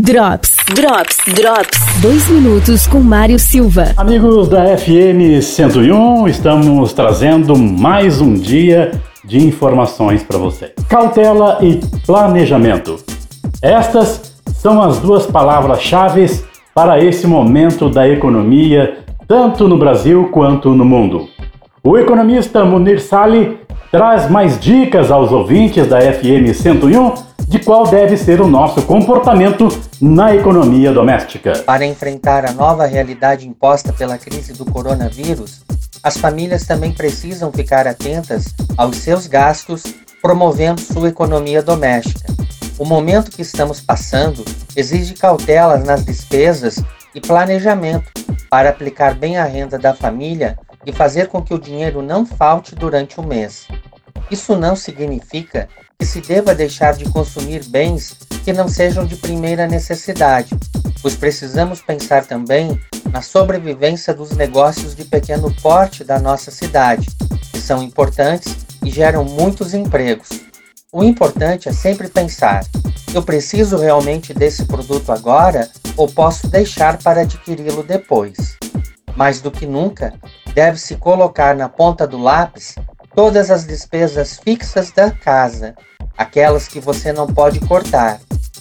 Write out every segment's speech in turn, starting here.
Drops, Drops, Drops. Dois minutos com Mário Silva. Amigos da FM 101, estamos trazendo mais um dia de informações para você. Cautela e planejamento. Estas são as duas palavras-chave para esse momento da economia, tanto no Brasil quanto no mundo. O economista Munir Sali traz mais dicas aos ouvintes da FM 101 de qual deve ser o nosso comportamento na economia doméstica. Para enfrentar a nova realidade imposta pela crise do coronavírus, as famílias também precisam ficar atentas aos seus gastos, promovendo sua economia doméstica. O momento que estamos passando exige cautelas nas despesas e planejamento para aplicar bem a renda da família e fazer com que o dinheiro não falte durante o mês. Isso não significa que se deva deixar de consumir bens que não sejam de primeira necessidade, pois precisamos pensar também na sobrevivência dos negócios de pequeno porte da nossa cidade, que são importantes e geram muitos empregos. O importante é sempre pensar: eu preciso realmente desse produto agora ou posso deixar para adquiri-lo depois? Mais do que nunca, deve-se colocar na ponta do lápis todas as despesas fixas da casa, aquelas que você não pode cortar.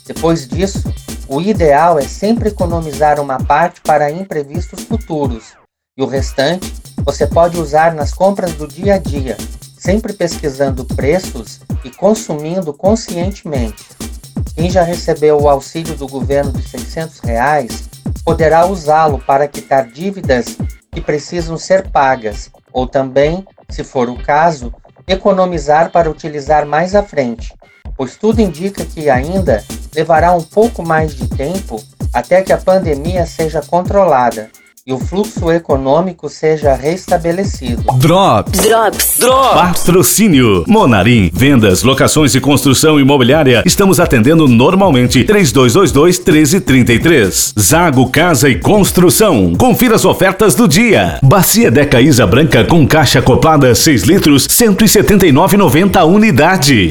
Depois disso, o ideal é sempre economizar uma parte para imprevistos futuros e o restante você pode usar nas compras do dia a dia, sempre pesquisando preços e consumindo conscientemente. Quem já recebeu o auxílio do governo de 600 reais poderá usá-lo para quitar dívidas que precisam ser pagas ou também se for o caso, economizar para utilizar mais à frente, pois tudo indica que ainda levará um pouco mais de tempo até que a pandemia seja controlada e o fluxo econômico seja restabelecido. Drops. Drops. Drops. Patrocínio. Monarim. Vendas, locações e construção imobiliária. Estamos atendendo normalmente 3222 1333. Zago Casa e Construção. Confira as ofertas do dia. Bacia Deca Isa Branca com caixa acoplada 6 litros 179,90 unidade.